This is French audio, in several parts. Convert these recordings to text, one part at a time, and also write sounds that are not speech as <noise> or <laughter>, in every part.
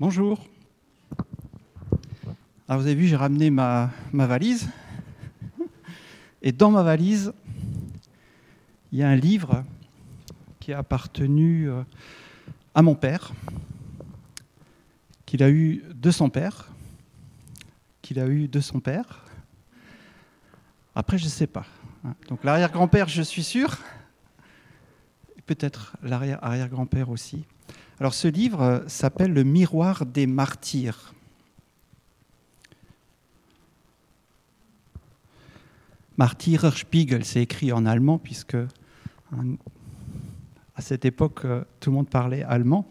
Bonjour. Alors vous avez vu, j'ai ramené ma, valise. Et dans ma valise, il y a un livre qui a appartenu euh, à mon père, qu'il a eu de son père, qu'il a eu de son père. Après, je ne sais pas. Donc l'arrière-grand-père, je suis sûr. Peut-être l'arrière-arrière-grand-père aussi. Alors ce livre s'appelle Le miroir des martyrs. Martyrerspiegel, c'est écrit en allemand puisque à cette époque tout le monde parlait allemand.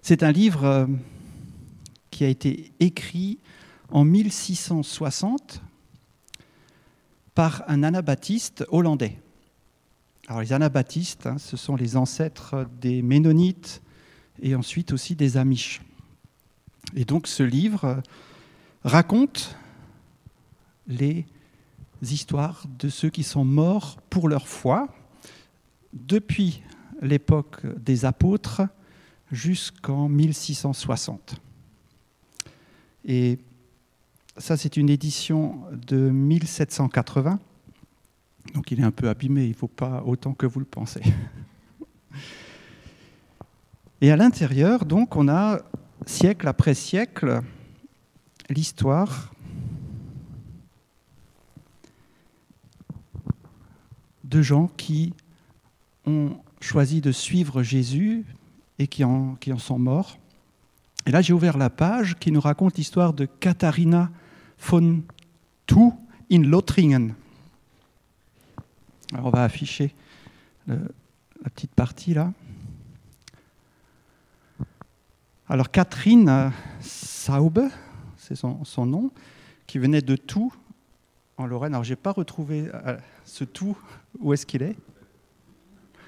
C'est un livre euh, qui a été écrit en 1660 par un anabaptiste hollandais. Alors les anabaptistes, hein, ce sont les ancêtres des Ménonites et ensuite aussi des Amish. Et donc ce livre raconte les histoires de ceux qui sont morts pour leur foi depuis l'époque des apôtres jusqu'en 1660. Et ça, c'est une édition de 1780. Donc il est un peu abîmé, il ne faut pas autant que vous le pensez. <laughs> Et à l'intérieur, donc, on a siècle après siècle l'histoire de gens qui ont choisi de suivre Jésus et qui en, qui en sont morts. Et là, j'ai ouvert la page qui nous raconte l'histoire de Katharina von Thou in Lothringen. Alors, on va afficher la petite partie là. Alors Catherine Saube, c'est son, nom, qui venait de Thou en Lorraine. Alors j'ai pas retrouvé euh, ce Thou, où est-ce qu'il est,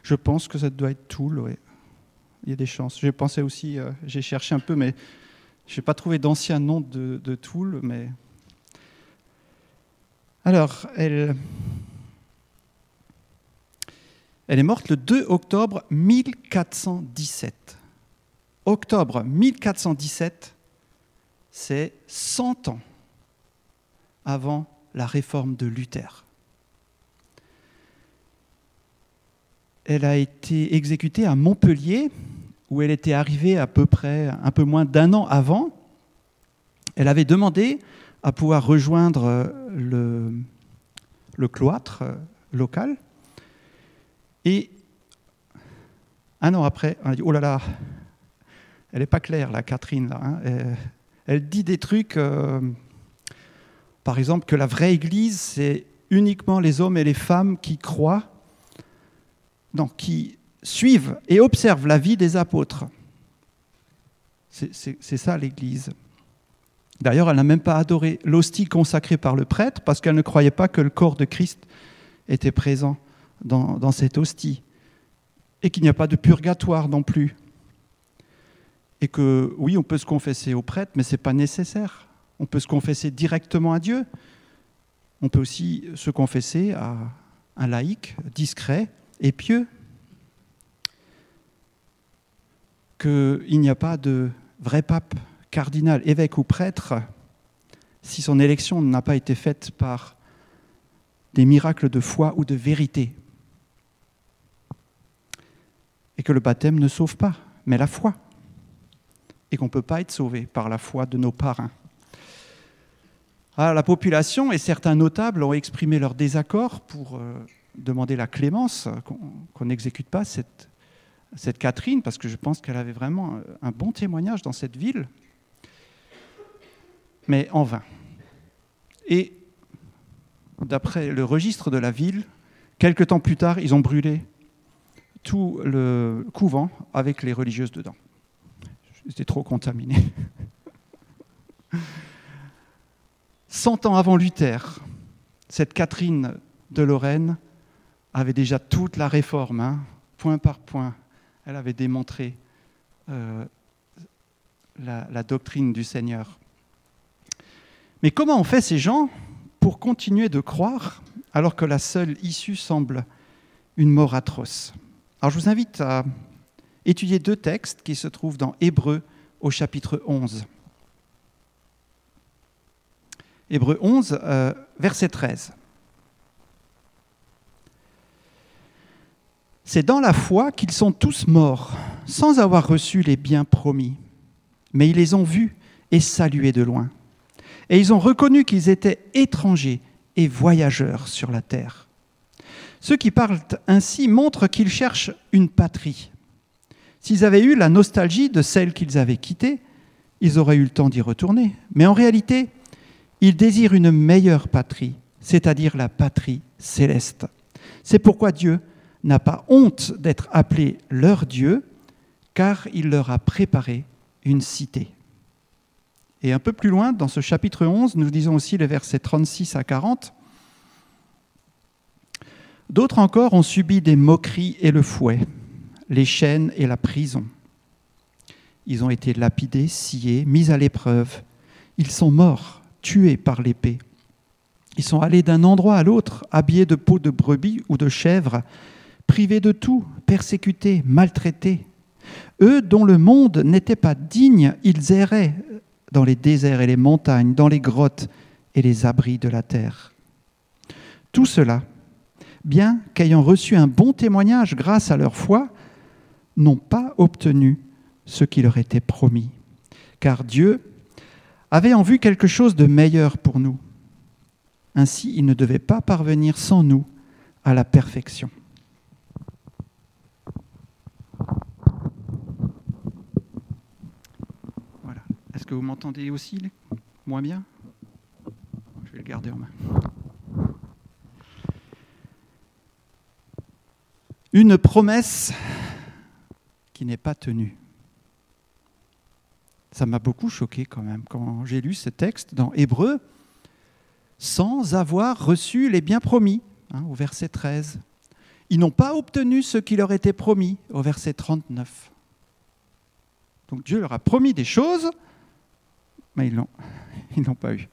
Je pense que ça doit être Toul, oui il y a des chances. J'ai pensé aussi, euh, j'ai cherché un peu, mais je n'ai pas trouvé d'ancien nom de, de Toul. Mais... Alors, elle, elle est morte le 2 octobre 1417. Octobre 1417, c'est 100 ans avant la réforme de Luther. elle a été exécutée à Montpellier, où elle était arrivée à peu près un peu moins d'un an avant. Elle avait demandé à pouvoir rejoindre le, le cloître local. Et un an après, on a dit, oh là là, elle n'est pas claire, la Catherine, là. Hein. Elle, dit des trucs, euh, par exemple, que la vraie Église, c'est uniquement les hommes et les femmes qui croient donc, qui suivent et observent la vie des apôtres. C'est ça l'Église. D'ailleurs, elle n'a même pas adoré l'hostie consacrée par le prêtre parce qu'elle ne croyait pas que le corps de Christ était présent dans, cette hostie et qu'il n'y a pas de purgatoire non plus. Et que oui, on peut se confesser au prêtre, mais ce n'est pas nécessaire. On peut se confesser directement à Dieu. On peut aussi se confesser à un laïc discret et pieux, qu'il n'y a pas de vrai pape, cardinal, évêque ou prêtre si son élection n'a pas été faite par des miracles de foi ou de vérité. Et que le baptême ne sauve pas, mais la foi. Et qu'on ne peut pas être sauvé par la foi de nos parrains. La population et certains notables ont exprimé leur désaccord pour euh, demander la clémence, qu'on n'exécute pas cette, cette Catherine, parce que je pense qu'elle avait vraiment un bon témoignage dans cette ville, mais en vain. Et d'après le registre de la ville, quelques temps plus tard, ils ont brûlé tout le couvent avec les religieuses dedans. C'était trop contaminé. <laughs> Cent ans avant Luther, cette Catherine de Lorraine avait déjà toute la réforme, hein, point par point. Elle avait démontré euh, la doctrine du Seigneur. Mais comment ont fait ces gens pour continuer de croire alors que la seule issue semble une mort atroce? Alors je vous invite à étudier deux textes qui se trouvent dans Hébreu au chapitre 11. Hébreu 11, euh, verset 13. C'est dans la foi qu'ils sont tous morts, sans avoir reçu les biens promis. Mais ils les ont vus et salués de loin. Et ils ont reconnu qu'ils étaient étrangers et voyageurs sur la terre. Ceux qui parlent ainsi montrent qu'ils cherchent une patrie. S'ils avaient eu la nostalgie de celle qu'ils avaient quittée, ils auraient eu le temps d'y retourner. Mais en réalité, ils désirent une meilleure patrie, c'est-à-dire la patrie céleste. C'est pourquoi Dieu n'a pas honte d'être appelé leur Dieu, car il leur a préparé une cité. Et un peu plus loin, dans ce chapitre 11, nous disons aussi les versets 36 à 40, D'autres encore ont subi des moqueries et le fouet, les chaînes et la prison. Ils ont été lapidés, sciés, mis à l'épreuve. Ils sont morts, tués par l'épée. Ils sont allés d'un endroit à l'autre, habillés de peau de brebis ou de chèvre, privés de tout, persécutés, maltraités. Eux dont le monde n'était pas digne, ils erraient dans les déserts et les montagnes, dans les grottes et les abris de la terre. Tout cela, bien qu'ayant reçu un bon témoignage grâce à leur foi, n'ont pas obtenu ce qui leur était promis. Car Dieu avait en vue quelque chose de meilleur pour nous. Ainsi, il ne devait pas parvenir sans nous à la perfection. Voilà. Est-ce que vous m'entendez aussi moins bien? Je vais le garder en main. Une promesse qui n'est pas tenue. Ça m'a beaucoup choqué quand même quand j'ai lu ce texte dans Hébreu, sans avoir reçu les biens promis, hein, au verset 13. Ils n'ont pas obtenu ce qui leur était promis, au verset 39. Donc Dieu leur a promis des choses, mais ils ne <laughs> l'ont pas eu.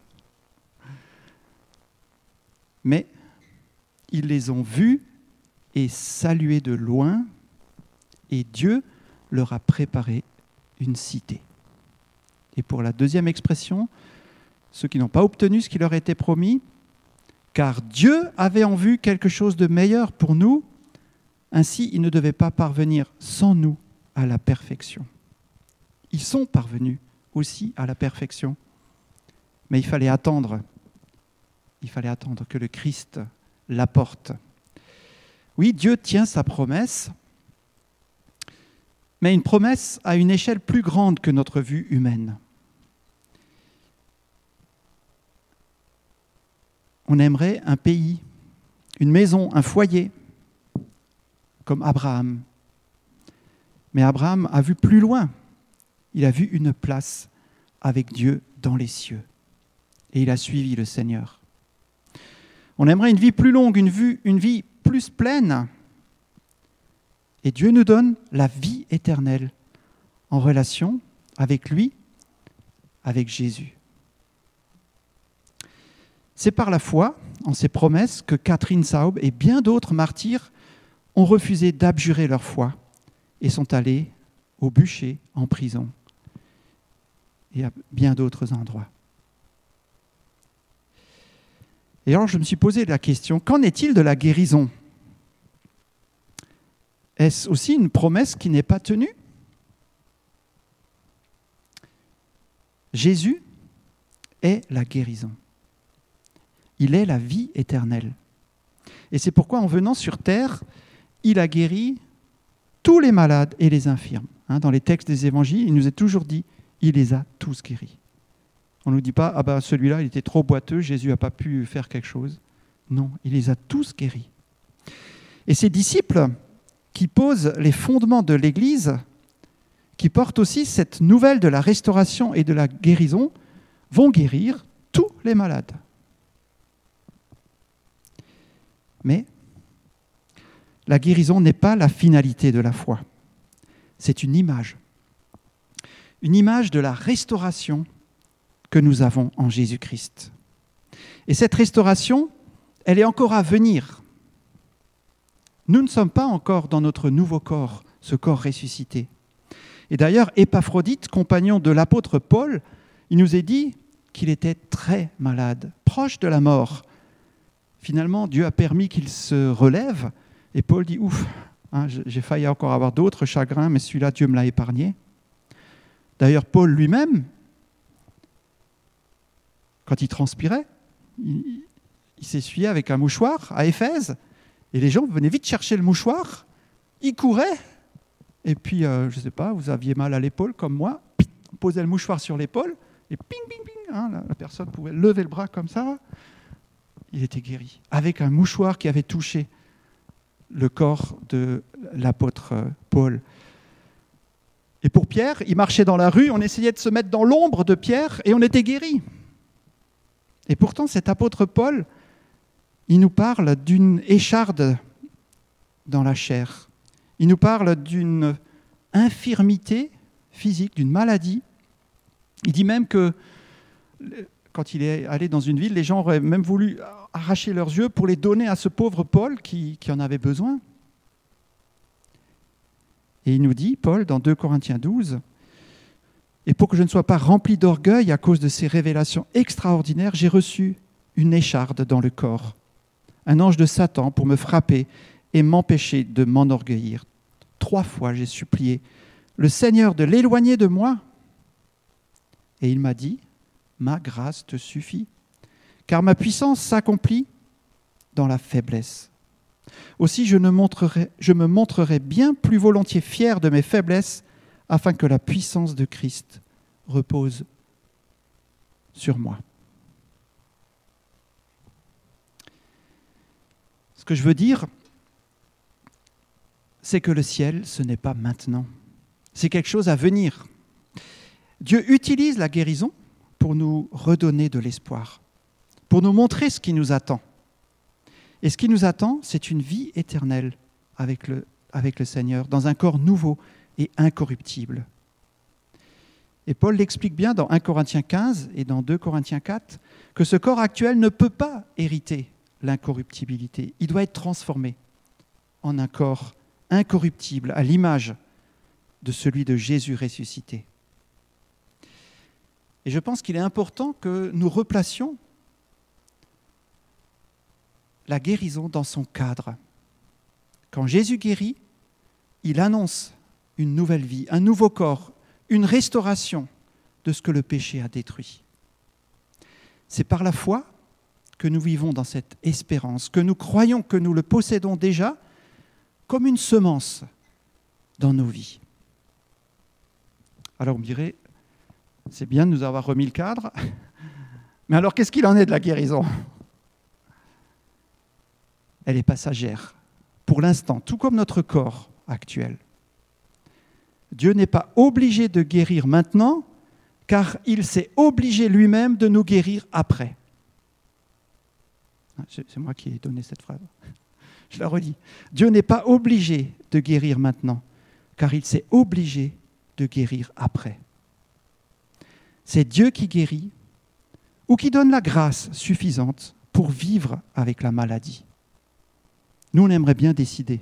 Mais ils les ont vus et salué de loin, et Dieu leur a préparé une cité. Et pour la deuxième expression, ceux qui n'ont pas obtenu ce qui leur était promis, car Dieu avait en vue quelque chose de meilleur pour nous, ainsi ils ne devaient pas parvenir sans nous à la perfection. Ils sont parvenus aussi à la perfection, mais il fallait attendre, il fallait attendre que le Christ l'apporte oui, Dieu tient sa promesse, mais une promesse à une échelle plus grande que notre vue humaine. On aimerait un pays, une maison, un foyer, comme Abraham. Mais Abraham a vu plus loin. Il a vu une place avec Dieu dans les cieux. Et il a suivi le Seigneur. On aimerait une vie plus longue, une, vue, une vie plus pleine. Et Dieu nous donne la vie éternelle en relation avec lui, avec Jésus. C'est par la foi en ces promesses que Catherine Saub et bien d'autres martyrs ont refusé d'abjurer leur foi et sont allés au bûcher, en prison et à bien d'autres endroits. Et alors je me suis posé la question, qu'en est-il de la guérison Est-ce aussi une promesse qui n'est pas tenue? Jésus est la guérison. Il est la vie éternelle. Et c'est pourquoi en venant sur terre, il a guéri tous les malades et les infirmes. Hein, dans les textes des évangiles, il nous est toujours dit, il les a tous guéris. On ne nous dit pas, ah ben celui-là, il était trop boiteux, Jésus n'a pas pu faire quelque chose. Non, il les a tous guéris. Et ces disciples qui posent les fondements de l'Église, qui portent aussi cette nouvelle de la restauration et de la guérison, vont guérir tous les malades. Mais la guérison n'est pas la finalité de la foi. C'est une image. Une image de la restauration que nous avons en Jésus-Christ. Et cette restauration, elle est encore à venir. Nous ne sommes pas encore dans notre nouveau corps ce corps ressuscité. Et d'ailleurs, Épaphrodite, compagnon de l'apôtre Paul, il nous est dit qu'il était très malade, proche de la mort. Finalement, Dieu a permis qu'il se relève, et Paul dit, ouf, hein, j'ai failli encore avoir d'autres chagrins, mais celui-là, Dieu me l'a épargné. D'ailleurs, Paul lui-même, quand il transpirait, il, s'essuyait avec un mouchoir à Éphèse, et les gens venaient vite chercher le mouchoir, il courait, et puis, euh, je ne sais pas, vous aviez mal à l'épaule comme moi, on posait le mouchoir sur l'épaule, et ping, ping, ping, hein, la, personne pouvait lever le bras comme ça, il était guéri, avec un mouchoir qui avait touché le corps de l'apôtre Paul. Et pour Pierre, il marchait dans la rue, on essayait de se mettre dans l'ombre de Pierre et on était guéri. Et pourtant, cet apôtre Paul, il nous parle d'une écharde dans la chair. Il nous parle d'une infirmité physique, d'une maladie. Il dit même que quand il est allé dans une ville, les gens auraient même voulu arracher leurs yeux pour les donner à ce pauvre Paul qui, en avait besoin. Et il nous dit, Paul, dans 2 Corinthiens 12, et pour que je ne sois pas rempli d'orgueil à cause de ces révélations extraordinaires, j'ai reçu une écharde dans le corps, un ange de Satan pour me frapper et m'empêcher de m'enorgueillir. Trois fois j'ai supplié le Seigneur de l'éloigner de moi. Et il m'a dit, ma grâce te suffit, car ma puissance s'accomplit dans la faiblesse. Aussi je, je me montrerai bien plus volontiers fier de mes faiblesses afin que la puissance de Christ repose sur moi. Que je veux dire, c'est que le ciel, ce n'est pas maintenant. C'est quelque chose à venir. Dieu utilise la guérison pour nous redonner de l'espoir, pour nous montrer ce qui nous attend. Et ce qui nous attend, c'est une vie éternelle avec le, avec le Seigneur, dans un corps nouveau et incorruptible. Et Paul l'explique bien dans 1 Corinthiens 15 et dans 2 Corinthiens 4 que ce corps actuel ne peut pas hériter l'incorruptibilité. Il doit être transformé en un corps incorruptible à l'image de celui de Jésus ressuscité. Et je pense qu'il est important que nous replacions la guérison dans son cadre. Quand Jésus guérit, il annonce une nouvelle vie, un nouveau corps, une restauration de ce que le péché a détruit. C'est par la foi que nous vivons dans cette espérance, que nous croyons que nous le possédons déjà comme une semence dans nos vies. Alors on me c'est bien de nous avoir remis le cadre, <laughs> mais alors qu'est-ce qu'il en est de la guérison? Elle est passagère, pour l'instant, tout comme notre corps actuel. Dieu n'est pas obligé de guérir maintenant, car il s'est obligé lui-même de nous guérir après. C'est moi qui ai donné cette phrase. <laughs> Je la redis. Dieu n'est pas obligé de guérir maintenant, car il s'est obligé de guérir après. C'est Dieu qui guérit ou qui donne la grâce suffisante pour vivre avec la maladie. Nous, on aimerait bien décider.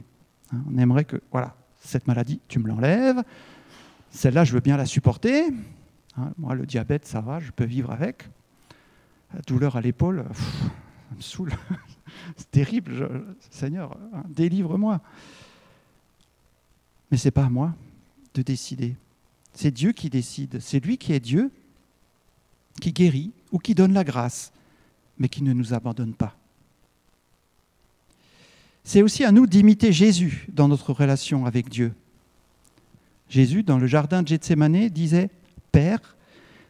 Hein. on aimerait que, voilà, cette maladie, tu me l'enlèves. Celle-là, je veux bien la supporter. Hein. moi, le diabète, ça va, je peux vivre avec. La douleur à l'épaule, me saoule. <laughs> C'est terrible. Seigneur, hein, délivre-moi. Mais ce n'est pas à moi de décider. C'est Dieu qui décide. C'est lui qui est Dieu, qui guérit ou qui donne la grâce, mais qui ne nous abandonne pas. C'est aussi à nous d'imiter Jésus dans notre relation avec Dieu. Jésus, dans le jardin de Gethsemane, disait, Père,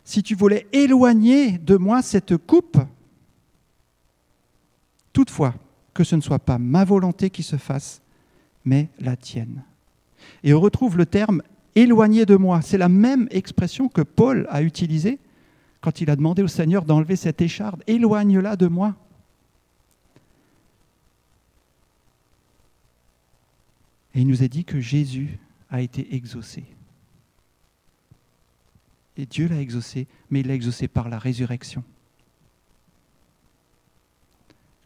si tu voulais éloigner de moi cette coupe, toutefois, que ce ne soit pas ma volonté qui se fasse, mais la tienne. Et on retrouve le terme éloigner de moi. C'est la même expression que Paul a utilisée quand il a demandé au Seigneur d'enlever cette écharde. Éloigne-la de moi. Et il nous a dit que Jésus a été exaucé. Et Dieu l'a exaucé, mais il l'a exaucé par la résurrection.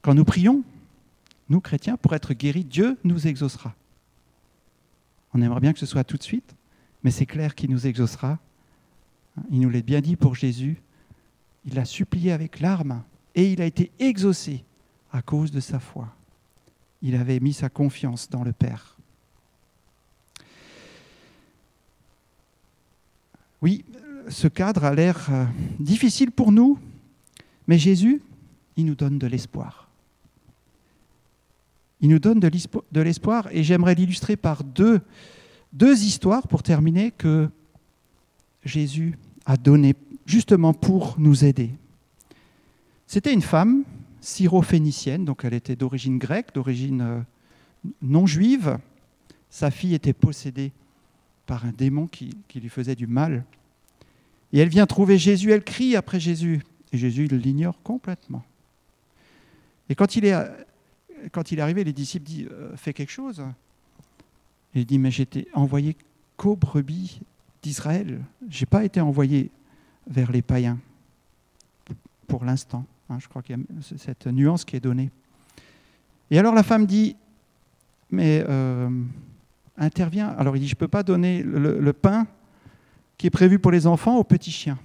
Quand nous prions, nous chrétiens, pour être guéris, Dieu nous exaucera. On aimerait bien que ce soit tout de suite, mais c'est clair qu'il nous exaucera. Il nous l'a bien dit pour Jésus. Il a supplié avec larmes et il a été exaucé à cause de sa foi. Il avait mis sa confiance dans le Père. Oui, ce cadre a l'air euh, difficile pour nous, mais Jésus, il nous donne de l'espoir. Il nous donne de l'espoir et j'aimerais l'illustrer par deux, histoires pour terminer que Jésus a donné justement pour nous aider. C'était une femme syro-phénicienne, donc elle était d'origine grecque, d'origine euh, non juive. Sa fille était possédée par un démon qui, lui faisait du mal. Et elle vient trouver Jésus, elle crie après Jésus. Et Jésus l'ignore complètement. Et quand il est, quand il est arrivé, les disciples disent euh, Fais quelque chose. il dit Mais j'étais envoyé qu'aux brebis d'Israël. Je n'ai pas été envoyé vers les païens pour l'instant. Hein, je crois qu'il y a cette nuance qui est donnée. Et alors la femme dit, mais euh, intervient. Alors il dit, je ne peux pas donner le, pain qui est prévu pour les enfants aux petits chiens.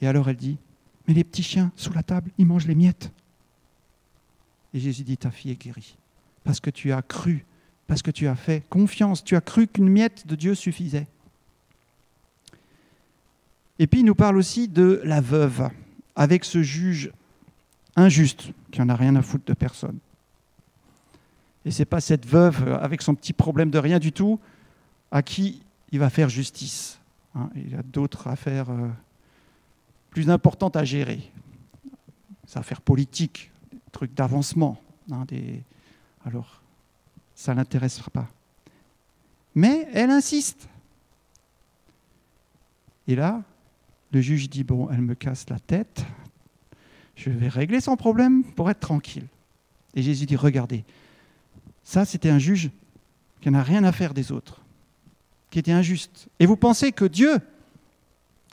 Et alors elle dit, mais les petits chiens sous la table, ils mangent les miettes. Et Jésus dit, ta fille est guérie, parce que tu as cru, parce que tu as fait confiance, tu as cru qu'une miette de Dieu suffisait. Et puis il nous parle aussi de la veuve avec ce juge injuste qui n'en a rien à foutre de personne. Et ce n'est pas cette veuve avec son petit problème de rien du tout à qui il va faire justice. Hein. il a d'autres affaires euh, plus importantes à gérer. Des affaires politiques, trucs d'avancement. Hein, alors, ça ne l'intéressera pas. Mais elle insiste. Et là, le juge dit, bon, elle me casse la tête, je vais régler son problème pour être tranquille. Et Jésus dit, regardez, ça c'était un juge qui n'a rien à faire des autres, qui était injuste. Et vous pensez que Dieu,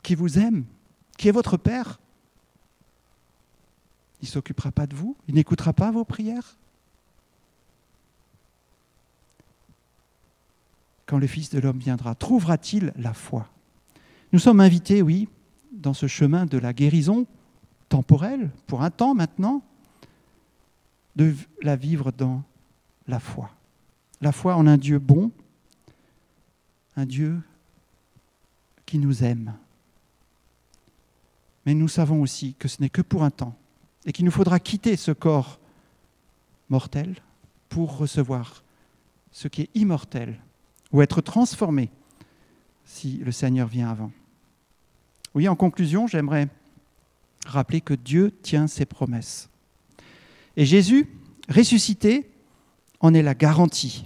qui vous aime, qui est votre Père, il ne s'occupera pas de vous, il n'écoutera pas vos prières? Quand le Fils de l'homme viendra, trouvera-t-il la foi? Nous sommes invités, oui, dans ce chemin de la guérison temporelle, pour un temps maintenant, de la vivre dans la foi. La foi en un Dieu bon, un Dieu qui nous aime. Mais nous savons aussi que ce n'est que pour un temps et qu'il nous faudra quitter ce corps mortel pour recevoir ce qui est immortel ou être transformé si le Seigneur vient avant. Oui, en conclusion, j'aimerais rappeler que Dieu tient ses promesses. Et Jésus, ressuscité, en est la garantie.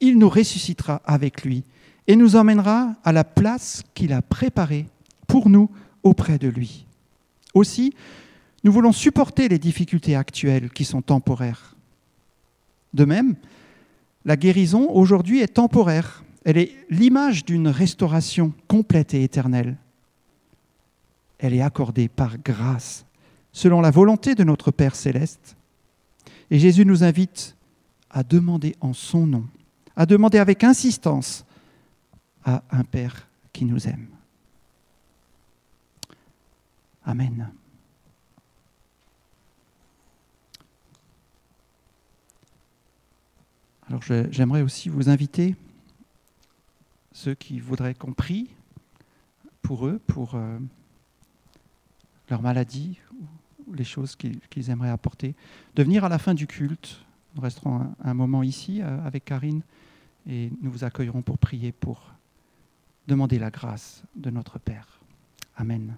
Il nous ressuscitera avec lui et nous emmènera à la place qu'il a préparée pour nous auprès de lui. Aussi, nous voulons supporter les difficultés actuelles qui sont temporaires. De même, la guérison aujourd'hui est temporaire. Elle est l'image d'une restauration complète et éternelle elle est accordée par grâce, selon la volonté de notre Père céleste. Et Jésus nous invite à demander en son nom, à demander avec insistance à un Père qui nous aime. Amen. Alors j'aimerais aussi vous inviter, ceux qui voudraient qu'on prie pour eux, pour... Euh, leur maladie ou les choses qu'ils aimeraient apporter, de venir à la fin du culte. Nous resterons un, moment ici euh, avec Karine et nous vous accueillerons pour prier, pour demander la grâce de notre Père. Amen.